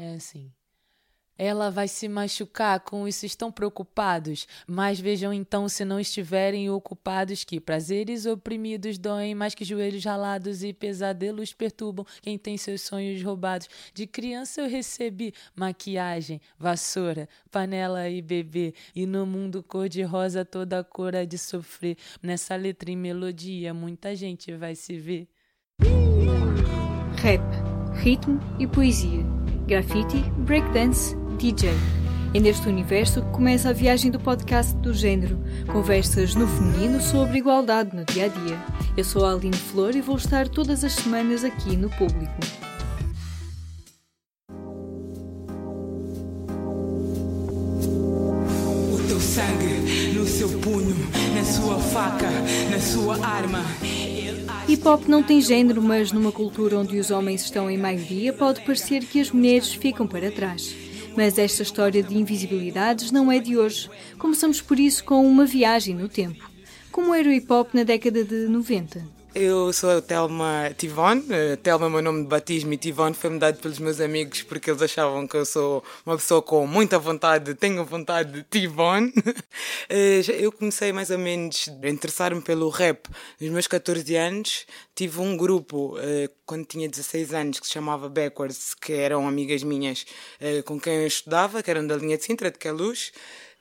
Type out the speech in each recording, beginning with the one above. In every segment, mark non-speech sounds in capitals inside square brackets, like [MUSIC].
É assim. Ela vai se machucar, com isso estão preocupados. Mas vejam então, se não estiverem ocupados, que prazeres oprimidos doem mais que joelhos ralados e pesadelos perturbam quem tem seus sonhos roubados. De criança eu recebi maquiagem, vassoura, panela e bebê. E no mundo cor-de-rosa toda a cor é de sofrer. Nessa letra e melodia muita gente vai se ver. Rap, ritmo e poesia. Graffiti, breakdance DJ. É neste universo que começa a viagem do podcast do género, conversas no feminino sobre igualdade no dia a dia. Eu sou a Aline Flor e vou estar todas as semanas aqui no público. O teu sangue no seu punho, na sua faca, na sua arma. Hip hop não tem género, mas numa cultura onde os homens estão em maioria, pode parecer que as mulheres ficam para trás. Mas esta história de invisibilidades não é de hoje. Começamos por isso com uma viagem no tempo. Como era o hip hop na década de 90? Eu sou a Telma Tivone. Uh, Telma é o meu nome de batismo e Tivone foi-me dado pelos meus amigos porque eles achavam que eu sou uma pessoa com muita vontade, tenho vontade de Tivone. [LAUGHS] uh, eu comecei mais ou menos a interessar-me pelo rap nos meus 14 anos. Tive um grupo uh, quando tinha 16 anos que se chamava Backwards, que eram amigas minhas com quem eu estudava, que eram da linha de Sintra, de Queluz.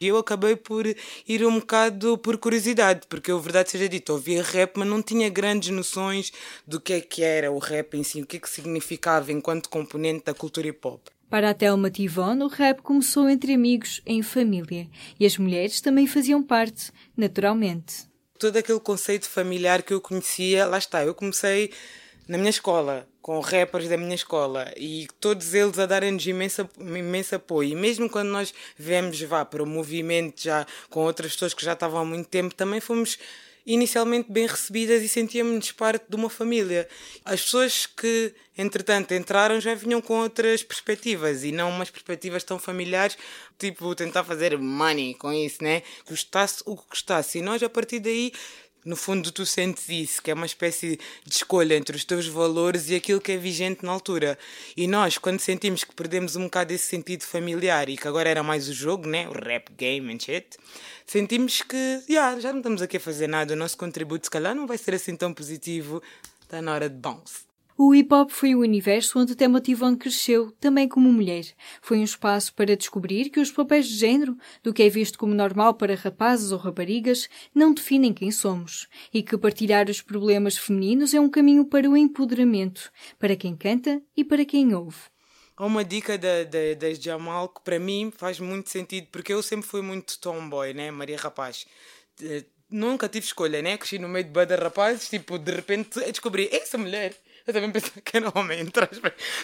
E eu acabei por ir um bocado por curiosidade, porque eu, verdade seja dito, ouvia rap, mas não tinha grandes noções do que é que era o rap em si, o que é que significava enquanto componente da cultura hip hop. Para a Thelma Tivon, o rap começou entre amigos, em família, e as mulheres também faziam parte, naturalmente. Todo aquele conceito familiar que eu conhecia, lá está, eu comecei na minha escola, com rappers da minha escola e todos eles a darem-nos imenso, imenso apoio. E mesmo quando nós viemos vá, para o movimento já com outras pessoas que já estavam há muito tempo, também fomos inicialmente bem recebidas e sentíamos-nos parte de uma família. As pessoas que, entretanto, entraram já vinham com outras perspectivas e não umas perspectivas tão familiares, tipo tentar fazer money com isso, né? Custasse o que custasse. E nós, a partir daí, no fundo, tu sentes isso, que é uma espécie de escolha entre os teus valores e aquilo que é vigente na altura. E nós, quando sentimos que perdemos um bocado esse sentido familiar e que agora era mais o jogo, né? o rap game and shit, sentimos que yeah, já não estamos aqui a fazer nada, o nosso contributo se calhar não vai ser assim tão positivo, está na hora de bounce. O hip hop foi o universo onde Tema Tivon cresceu, também como mulher. Foi um espaço para descobrir que os papéis de género, do que é visto como normal para rapazes ou raparigas, não definem quem somos. E que partilhar os problemas femininos é um caminho para o empoderamento, para quem canta e para quem ouve. Há uma dica da, da, Jamal que para mim faz muito sentido, porque eu sempre fui muito tomboy, né? Maria Rapaz nunca tive escolha, né? Cresci no meio de banda rapazes, tipo, de repente descobri essa mulher eu também pensava que era homem,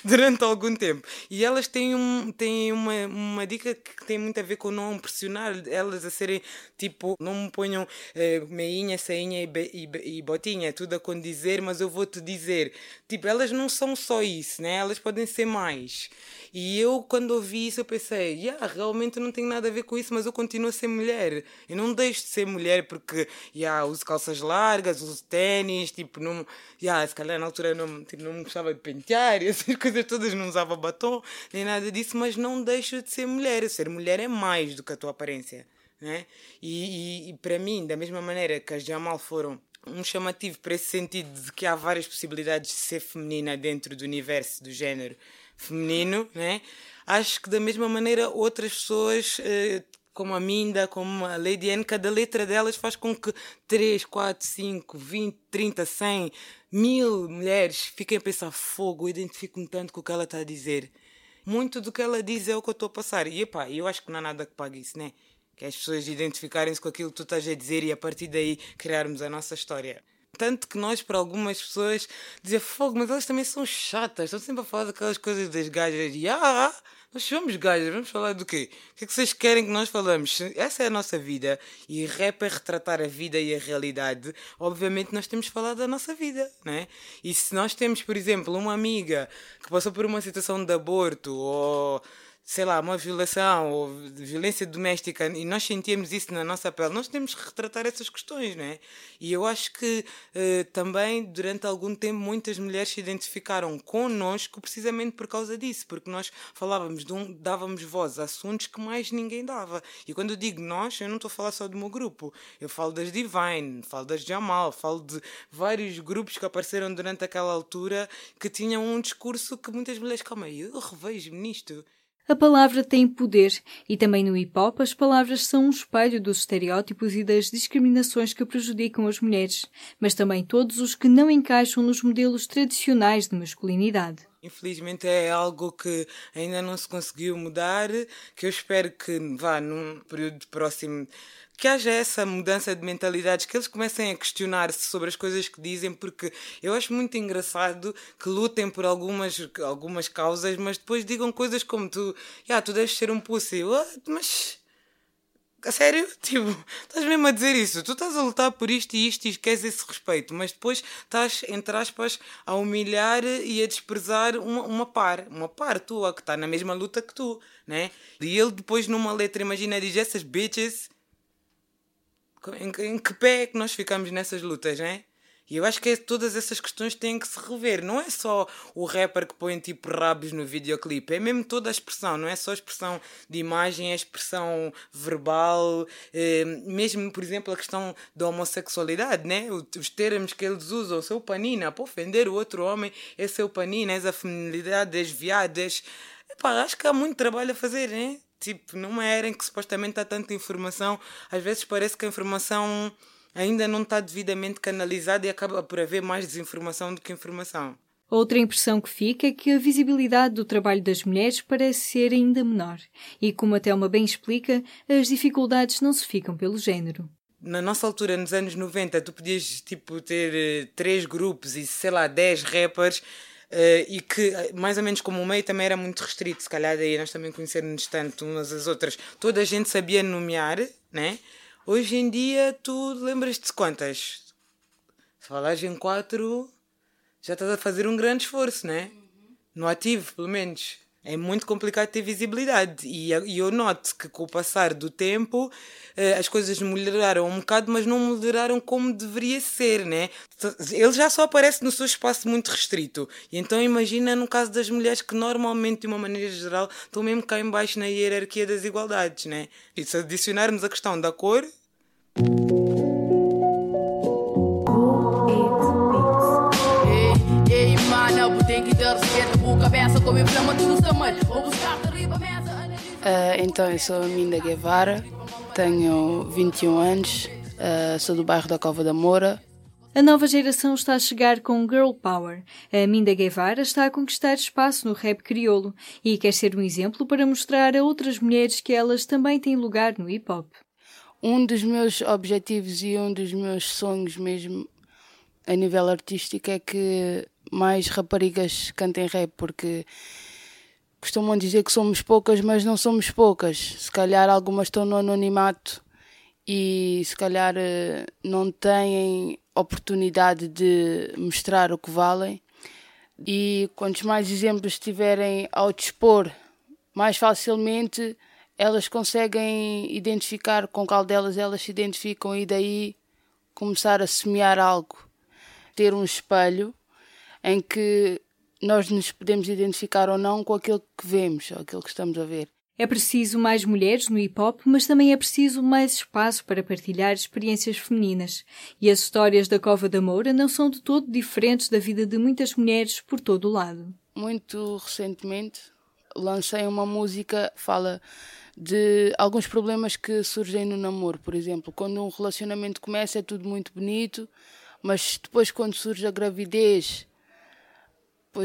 durante algum tempo. E elas têm, um, têm uma, uma dica que tem muito a ver com não pressionar elas a serem tipo, não me ponham eh, meinha, sainha e, e, e botinha, tudo a condizer, mas eu vou te dizer. Tipo, elas não são só isso, né? Elas podem ser mais. E eu, quando ouvi isso, eu pensei, yeah, realmente não tenho nada a ver com isso, mas eu continuo a ser mulher. Eu não deixo de ser mulher porque, yeah, uso calças largas, uso ténis, tipo, não, yeah, se calhar na altura não, tipo, não gostava de pentear [LAUGHS] essas coisas todas, não usava batom, nem nada disso, mas não deixo de ser mulher. Ser mulher é mais do que a tua aparência. Né? E, e, e para mim, da mesma maneira que as Jamal foram um chamativo para esse sentido de que há várias possibilidades de ser feminina dentro do universo do género feminino, né? Acho que da mesma maneira outras pessoas, eh, como a Minda, como a Lady Anne, cada letra delas faz com que 3, 4, 5, 20, 30, 100, mil mulheres fiquem a pensar fogo, identifico-me tanto com o que ela está a dizer. Muito do que ela diz é o que eu estou a passar. E epá, eu acho que não há nada que pague isso, né? Que as pessoas identificarem-se com aquilo que tu estás a dizer e a partir daí criarmos a nossa história. Tanto que nós, para algumas pessoas, dizia fogo, mas elas também são chatas, estão sempre a falar daquelas coisas das gajas. E ah, nós somos gajas, vamos falar do quê? O que é que vocês querem que nós falamos? Essa é a nossa vida e rap é retratar a vida e a realidade. Obviamente, nós temos falado da nossa vida, né? E se nós temos, por exemplo, uma amiga que passou por uma situação de aborto ou sei lá, uma violação ou violência doméstica e nós sentíamos isso na nossa pele, nós temos que retratar essas questões, não é? E eu acho que uh, também, durante algum tempo, muitas mulheres se identificaram connosco precisamente por causa disso, porque nós falávamos, de um, dávamos voz a assuntos que mais ninguém dava. E quando eu digo nós, eu não estou a falar só do meu grupo, eu falo das Divine, falo das Jamal, falo de vários grupos que apareceram durante aquela altura que tinham um discurso que muitas mulheres, calma eu revejo-me nisto. A palavra tem poder e também no hip hop as palavras são um espelho dos estereótipos e das discriminações que prejudicam as mulheres, mas também todos os que não encaixam nos modelos tradicionais de masculinidade. Infelizmente é algo que ainda não se conseguiu mudar, que eu espero que vá num período próximo que haja essa mudança de mentalidades, que eles comecem a questionar-se sobre as coisas que dizem, porque eu acho muito engraçado que lutem por algumas, algumas causas, mas depois digam coisas como tu, yeah, tu deves ser um pussy, What? mas a sério? [LAUGHS] Tipo, estás mesmo a dizer isso? Tu estás a lutar por isto e isto e queres esse respeito, mas depois estás, entre aspas, a humilhar e a desprezar uma, uma par, uma par tua que está na mesma luta que tu, né? E ele depois numa letra, imagina, diz essas bitches em, em que pé é que nós ficamos nessas lutas, não é? E eu acho que é, todas essas questões têm que se rever. Não é só o rapper que põe tipo rabos no videoclipe, é mesmo toda a expressão, não é só a expressão de imagem, é a expressão verbal, é, mesmo, por exemplo, a questão da homossexualidade, né? os termos que eles usam, seu panina, para ofender o outro homem, é seu panina, é a feminilidade, és viadas. Epá, acho que há muito trabalho a fazer, né? tipo, numa era em que supostamente há tanta informação, às vezes parece que a informação ainda não está devidamente canalizada e acaba por haver mais desinformação do que informação. Outra impressão que fica é que a visibilidade do trabalho das mulheres parece ser ainda menor. E como a Thelma bem explica, as dificuldades não se ficam pelo género. Na nossa altura, nos anos 90, tu podias tipo, ter uh, três grupos e, sei lá, dez rappers Uh, e que, eh, mais ou menos como o meio também era muito restrito, se calhar daí nós também conhecermos tanto umas às outras, toda a gente sabia nomear, né? Hoje em dia, tu lembras-te quantas? Se falares em quatro, já estás a fazer um grande esforço, né? No ativo, pelo menos é muito complicado ter visibilidade. E, e eu noto que com o passar do tempo eh, as coisas melhoraram um bocado, mas não melhoraram como deveria ser, né? Ele já só aparece no seu espaço muito restrito. E então imagina no caso das mulheres que normalmente, de uma maneira geral, estão mesmo cá embaixo na hierarquia das igualdades, né? E se adicionarmos a questão da cor. Uh, então, eu sou a Minda Guevara, tenho 21 anos, uh, sou do bairro da Cova da Moura. A nova geração está a chegar com Girl Power. A Minda Guevara está a conquistar espaço no rap crioulo e quer ser um exemplo para mostrar a outras mulheres que elas também têm lugar no hip hop. Um dos meus objetivos e um dos meus sonhos mesmo a nível artístico é que mais raparigas cantem rap, porque costumam dizer que somos poucas, mas não somos poucas. Se calhar algumas estão no anonimato e se calhar eh, não têm oportunidade de mostrar o que valem. E quantos mais exemplos estiverem ao dispor, mais facilmente elas conseguem identificar com qual delas elas se identificam e daí começar a semear algo. Ter um espelho em que nós nos podemos identificar ou não com aquilo que vemos, ou aquilo que estamos a ver. É preciso mais mulheres no hip hop, mas também é preciso mais espaço para partilhar experiências femininas. E as histórias da Cova da Moura não são de todo diferentes da vida de muitas mulheres por todo o lado. Muito recentemente lancei uma música que fala de alguns problemas que surgem no namoro, por exemplo. Quando um relacionamento começa é tudo muito bonito, mas depois quando surge a gravidez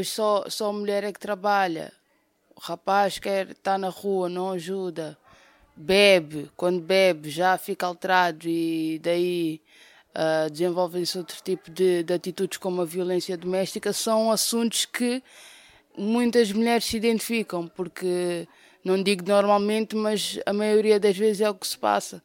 pois só, só a mulher é que trabalha. O rapaz quer estar na rua, não ajuda. Bebe, quando bebe já fica alterado e daí uh, desenvolvem-se outro tipo de, de atitudes como a violência doméstica. São assuntos que muitas mulheres se identificam, porque não digo normalmente, mas a maioria das vezes é o que se passa.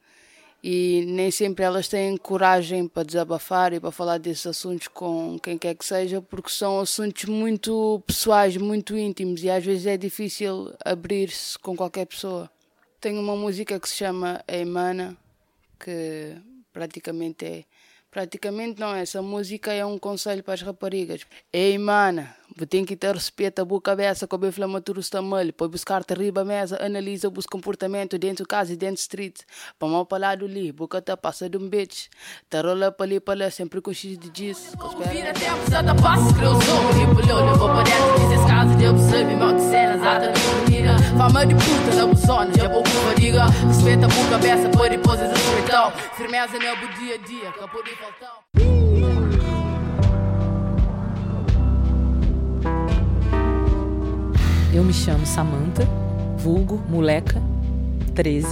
E nem sempre elas têm coragem para desabafar e para falar desses assuntos com quem quer que seja, porque são assuntos muito pessoais, muito íntimos e às vezes é difícil abrir-se com qualquer pessoa. Tenho uma música que se chama Eimana, que praticamente é Praticamente não, essa música é um conselho para as raparigas. Ei, mana, tem que ter respeito boa cabeça, com a inflamatura está mal. Pode buscar terriba mesa, analisa os comportamentos dentro de casa e dentro de street. Para mal para lado ali, boca tá passa de um bitch. Tá rola para ali para lá, sempre com x de diz. Vira tempo, só tá passo, que eu sou. Ripolho, levou para dentro, diz esse caso de observe, mal que cena, exata mentira. Fama de puta, na buçona, já vou com fadiga. Respeita a boa cabeça, pode poses respeitão. Firmeza não é o dia a dia, que pode faltar. Eu me chamo Samantha, vulgo Moleca 13.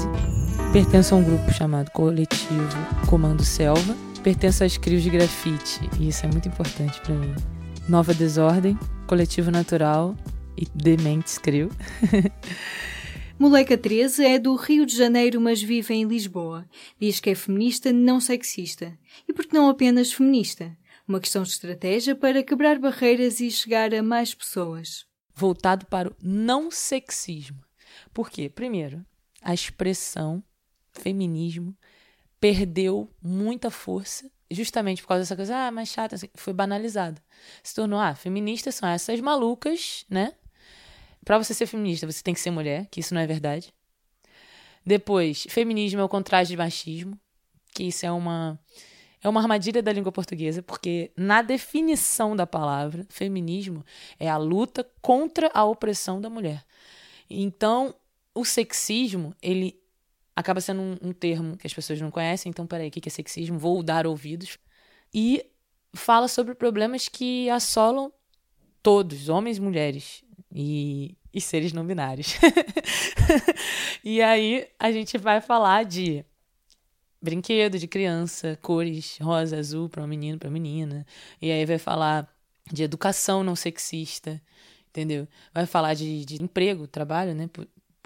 Pertenço a um grupo chamado Coletivo Comando Selva. Pertenço às crios de grafite, e isso é muito importante para mim. Nova Desordem, Coletivo Natural e Dementes Crio. [LAUGHS] Moleca 13 é do Rio de Janeiro, mas vive em Lisboa. Diz que é feminista, não sexista. E por que não apenas feminista? Uma questão de estratégia para quebrar barreiras e chegar a mais pessoas voltado para o não sexismo. Por quê? Primeiro, a expressão feminismo perdeu muita força justamente por causa dessa coisa, ah, mais chata, assim, foi banalizada. Se tornou, ah, feministas são essas malucas, né? Para você ser feminista, você tem que ser mulher, que isso não é verdade. Depois, feminismo é o contrário de machismo, que isso é uma é uma armadilha da língua portuguesa, porque na definição da palavra, feminismo é a luta contra a opressão da mulher. Então, o sexismo, ele acaba sendo um, um termo que as pessoas não conhecem, então, peraí, o que é sexismo? Vou dar ouvidos. E fala sobre problemas que assolam todos, homens e mulheres, e, e seres não binários. [LAUGHS] e aí a gente vai falar de brinquedo de criança, cores rosa, azul para um menino, para menina. E aí vai falar de educação não sexista, entendeu? Vai falar de, de emprego, trabalho, né?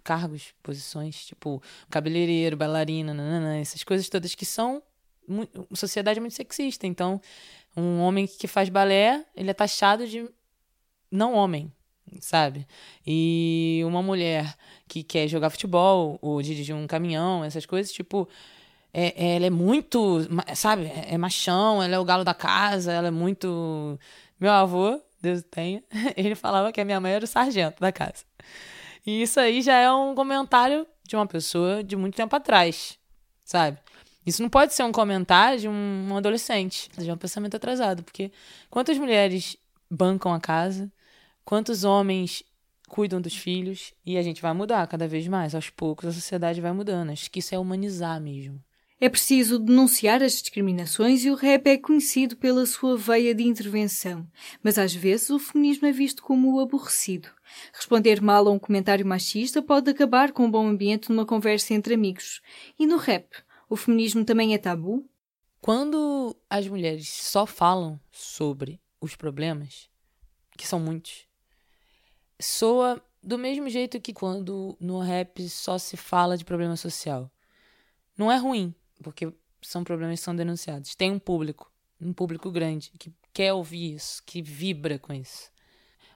Cargos, posições, tipo cabeleireiro, bailarina, essas coisas todas que são muito, sociedade muito sexista. Então, um homem que faz balé, ele é taxado de não homem, sabe? E uma mulher que quer jogar futebol ou dirigir um caminhão, essas coisas, tipo, é, ela é muito, sabe, é, é machão, ela é o galo da casa, ela é muito. Meu avô, Deus tenha, [LAUGHS] ele falava que a minha mãe era o sargento da casa. E isso aí já é um comentário de uma pessoa de muito tempo atrás, sabe? Isso não pode ser um comentário de um, adolescente, de um pensamento atrasado, porque quantas mulheres bancam a casa, quantos homens cuidam dos filhos, e a gente vai mudar cada vez mais, aos poucos a sociedade vai mudando. Acho que isso é humanizar mesmo. É preciso denunciar as discriminações e o rap é conhecido pela sua veia de intervenção, mas às vezes o feminismo é visto como aborrecido. Responder mal a um comentário machista pode acabar com um bom ambiente numa conversa entre amigos. E no rap, o feminismo também é tabu? Quando as mulheres só falam sobre os problemas, que são muitos, soa do mesmo jeito que quando no rap só se fala de problema social. Não é ruim, porque são problemas que são denunciados. Tem um público, um público grande, que quer ouvir isso, que vibra com isso.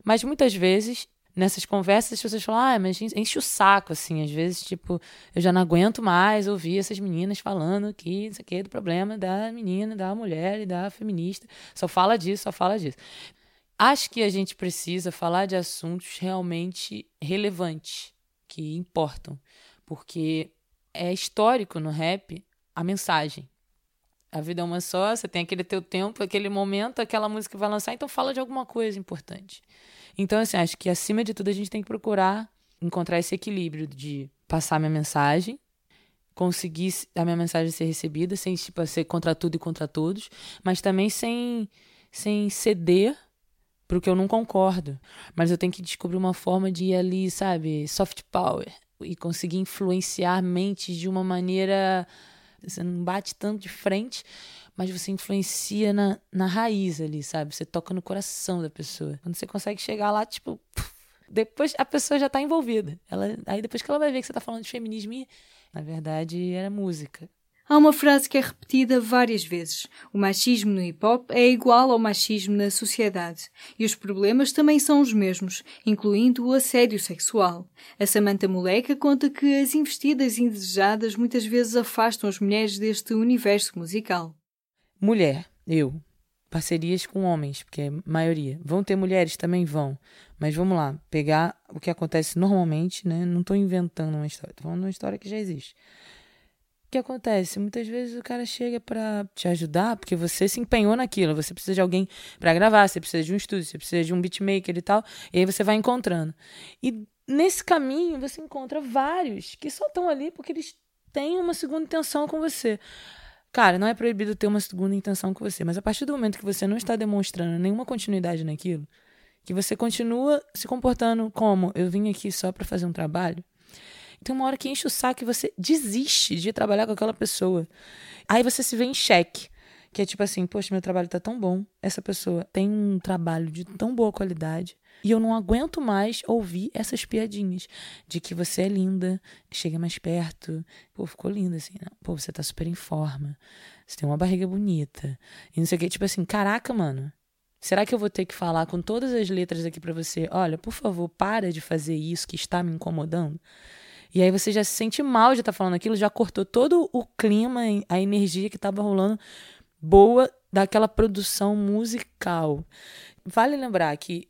Mas muitas vezes, nessas conversas, as pessoas falam, ah, mas enche o saco, assim, às vezes, tipo, eu já não aguento mais ouvir essas meninas falando que isso aqui é do problema da menina, da mulher e da feminista. Só fala disso, só fala disso. Acho que a gente precisa falar de assuntos realmente relevantes, que importam, porque é histórico no rap a mensagem. A vida é uma só, você tem aquele teu tempo, aquele momento, aquela música vai lançar, então fala de alguma coisa importante. Então, assim, acho que acima de tudo a gente tem que procurar encontrar esse equilíbrio de passar minha mensagem, conseguir a minha mensagem ser recebida, sem tipo, ser contra tudo e contra todos, mas também sem, sem ceder o que eu não concordo. Mas eu tenho que descobrir uma forma de ir ali, sabe, soft power, e conseguir influenciar mentes de uma maneira você não bate tanto de frente, mas você influencia na, na raiz ali, sabe? Você toca no coração da pessoa. Quando você consegue chegar lá, tipo, [LAUGHS] depois a pessoa já está envolvida. Ela, aí depois que ela vai ver que você está falando de feminismo, na verdade era música. Há uma frase que é repetida várias vezes. O machismo no hip hop é igual ao machismo na sociedade. E os problemas também são os mesmos, incluindo o assédio sexual. A Samantha Moleca conta que as investidas indesejadas muitas vezes afastam as mulheres deste universo musical. Mulher, eu. Parcerias com homens, porque é maioria. Vão ter mulheres? Também vão. Mas vamos lá, pegar o que acontece normalmente, né? Não estou inventando uma história, estou falando uma história que já existe. Que acontece? Muitas vezes o cara chega para te ajudar porque você se empenhou naquilo. Você precisa de alguém para gravar, você precisa de um estúdio, você precisa de um beatmaker e tal. E aí você vai encontrando. E nesse caminho você encontra vários que só estão ali porque eles têm uma segunda intenção com você. Cara, não é proibido ter uma segunda intenção com você, mas a partir do momento que você não está demonstrando nenhuma continuidade naquilo, que você continua se comportando como eu vim aqui só para fazer um trabalho, tem uma hora que enche o saco e você desiste de trabalhar com aquela pessoa. Aí você se vê em xeque. Que é tipo assim, poxa, meu trabalho tá tão bom. Essa pessoa tem um trabalho de tão boa qualidade. E eu não aguento mais ouvir essas piadinhas de que você é linda, chega mais perto. Pô, ficou linda assim. Não. Pô, você tá super em forma. Você tem uma barriga bonita. E não sei o que. Tipo assim, caraca, mano. Será que eu vou ter que falar com todas as letras aqui para você? Olha, por favor, para de fazer isso que está me incomodando. E aí você já se sente mal de estar tá falando aquilo, já cortou todo o clima, a energia que estava rolando boa daquela produção musical. Vale lembrar que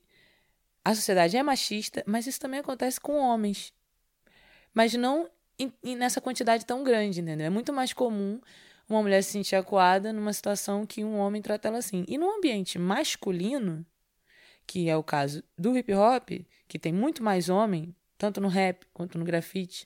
a sociedade é machista, mas isso também acontece com homens. Mas não nessa quantidade tão grande, entendeu? É muito mais comum uma mulher se sentir acuada numa situação que um homem trata ela assim. E no ambiente masculino, que é o caso do hip hop, que tem muito mais homem, tanto no rap quanto no grafite,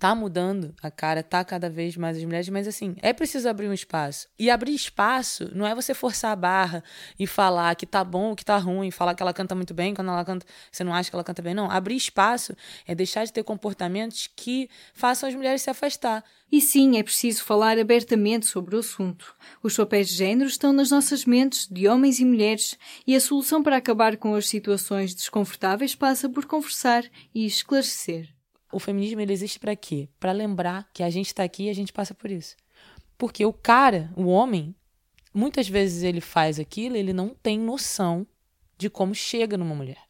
tá mudando a cara, tá cada vez mais as mulheres, mas assim, é preciso abrir um espaço. E abrir espaço não é você forçar a barra e falar que tá bom, que tá ruim, falar que ela canta muito bem, quando ela canta, você não acha que ela canta bem, não. Abrir espaço é deixar de ter comportamentos que façam as mulheres se afastar. E sim, é preciso falar abertamente sobre o assunto. Os papéis de género estão nas nossas mentes, de homens e mulheres, e a solução para acabar com as situações desconfortáveis passa por conversar e esclarecer o feminismo ele existe para quê? Para lembrar que a gente está aqui e a gente passa por isso. Porque o cara, o homem, muitas vezes ele faz aquilo, ele não tem noção de como chega numa mulher.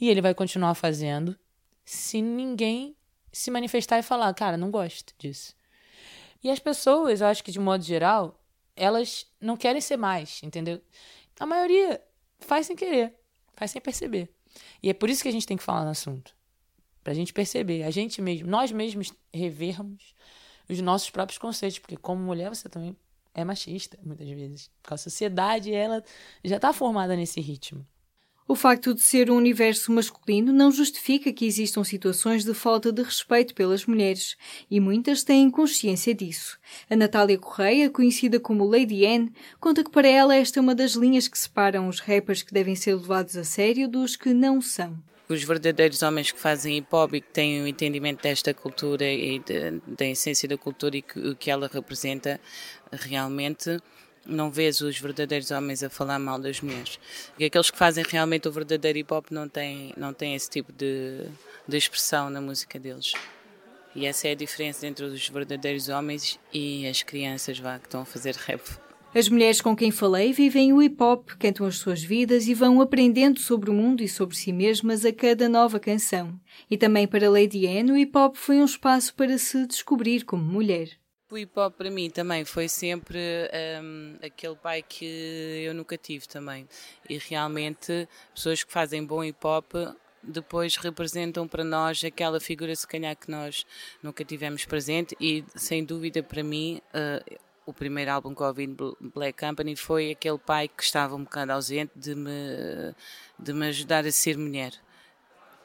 E ele vai continuar fazendo se ninguém se manifestar e falar, cara, não gosto disso. E as pessoas, eu acho que de modo geral, elas não querem ser mais, entendeu? A maioria faz sem querer, faz sem perceber. E é por isso que a gente tem que falar no assunto. Para a gente perceber, a gente mesmo, nós mesmos revermos os nossos próprios conceitos, porque como mulher você também é machista, muitas vezes. Porque a sociedade, ela já está formada nesse ritmo. O facto de ser um universo masculino não justifica que existam situações de falta de respeito pelas mulheres, e muitas têm consciência disso. A Natália Correia, conhecida como Lady N, conta que para ela esta é uma das linhas que separam os rappers que devem ser levados a sério dos que não são os verdadeiros homens que fazem hip hop e que têm o um entendimento desta cultura e da essência da cultura e que, o que ela representa realmente não vês os verdadeiros homens a falar mal das mulheres. E aqueles que fazem realmente o verdadeiro hip hop não têm, não têm esse tipo de, de expressão na música deles. E essa é a diferença entre os verdadeiros homens e as crianças vá, que estão a fazer rap. As mulheres com quem falei vivem o hip hop, cantam as suas vidas e vão aprendendo sobre o mundo e sobre si mesmas a cada nova canção. E também para Lady Anne, o hip hop foi um espaço para se descobrir como mulher. O hip hop para mim também foi sempre um, aquele pai que eu nunca tive também. E realmente, pessoas que fazem bom hip hop depois representam para nós aquela figura se calhar que nós nunca tivemos presente e sem dúvida para mim uh, o primeiro álbum que ouvi no Black Company foi aquele pai que estava um bocado ausente de me, de me ajudar a ser mulher.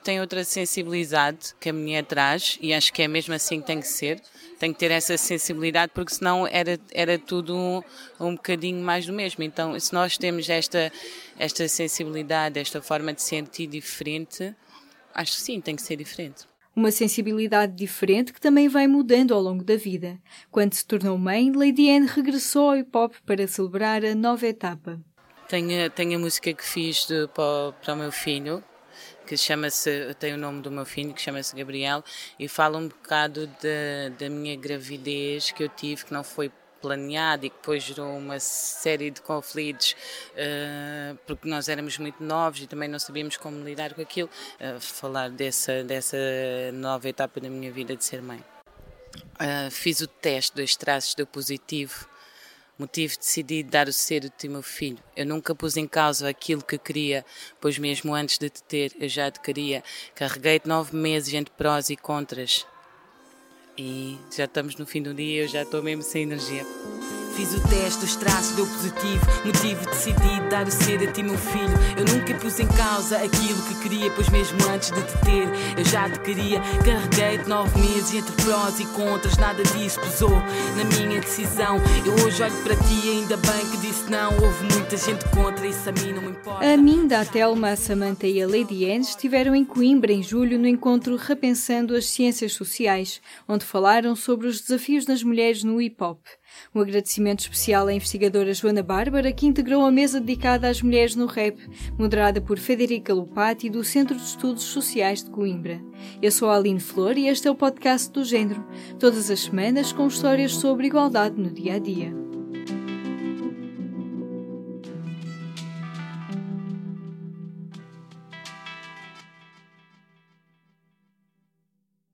Tem outra sensibilidade que a mulher traz e acho que é mesmo assim que tem que ser. Tem que ter essa sensibilidade porque senão era, era tudo um, um bocadinho mais do mesmo. Então, se nós temos esta, esta sensibilidade, esta forma de sentir diferente, acho que sim, tem que ser diferente uma sensibilidade diferente que também vai mudando ao longo da vida. Quando se tornou mãe, Lady Anne regressou ao hip hop para celebrar a nova etapa. Tenho, tenho a música que fiz de, para, para o meu filho, que chama-se, tem o nome do meu filho, que chama-se Gabriel, e fala um bocado da, da minha gravidez que eu tive, que não foi planeado e que depois gerou uma série de conflitos uh, porque nós éramos muito novos e também não sabíamos como lidar com aquilo. Uh, falar dessa, dessa nova etapa da minha vida de ser mãe. Uh, fiz o teste dos traços do positivo. Motivo decidi dar o cedo de meu filho. Eu nunca pus em causa aquilo que queria, pois mesmo antes de te ter, eu já te queria. Carreguei nove meses entre prós e contras e já estamos no fim do dia, eu já estou mesmo sem energia. Fiz o teste, os traços deu positivo. Motivo decidido dar o ser a ti, meu filho. Eu nunca pus em causa aquilo que queria, pois mesmo antes de te ter, eu já te queria. Carreguei de nove meses entre prós e contras, nada disso pesou na minha decisão. Eu hoje olho para ti, ainda bem que disse não. Houve muita gente contra, isso a mim não me importa. A Minda, a Telma, a Samantha e a Lady Anne estiveram em Coimbra em julho no encontro Repensando as Ciências Sociais, onde falaram sobre os desafios das mulheres no hip hop. Um agradecimento especial à investigadora Joana Bárbara, que integrou a mesa dedicada às mulheres no rap, moderada por Federica Lupati, do Centro de Estudos Sociais de Coimbra. Eu sou a Aline Flor e este é o podcast do Gênero, todas as semanas com histórias sobre igualdade no dia a dia.